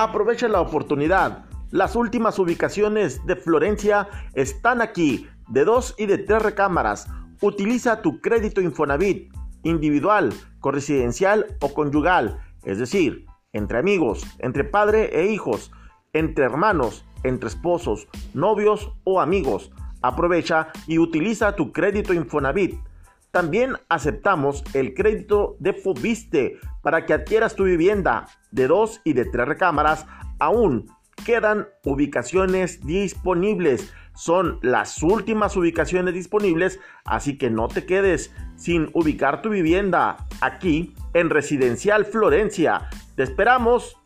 Aprovecha la oportunidad. Las últimas ubicaciones de Florencia están aquí, de dos y de tres recámaras. Utiliza tu crédito Infonavit, individual, corresidencial o conyugal, es decir, entre amigos, entre padre e hijos, entre hermanos, entre esposos, novios o amigos. Aprovecha y utiliza tu crédito Infonavit. También aceptamos el crédito de Fobiste para que adquieras tu vivienda de dos y de tres recámaras. Aún quedan ubicaciones disponibles. Son las últimas ubicaciones disponibles, así que no te quedes sin ubicar tu vivienda aquí en Residencial Florencia. Te esperamos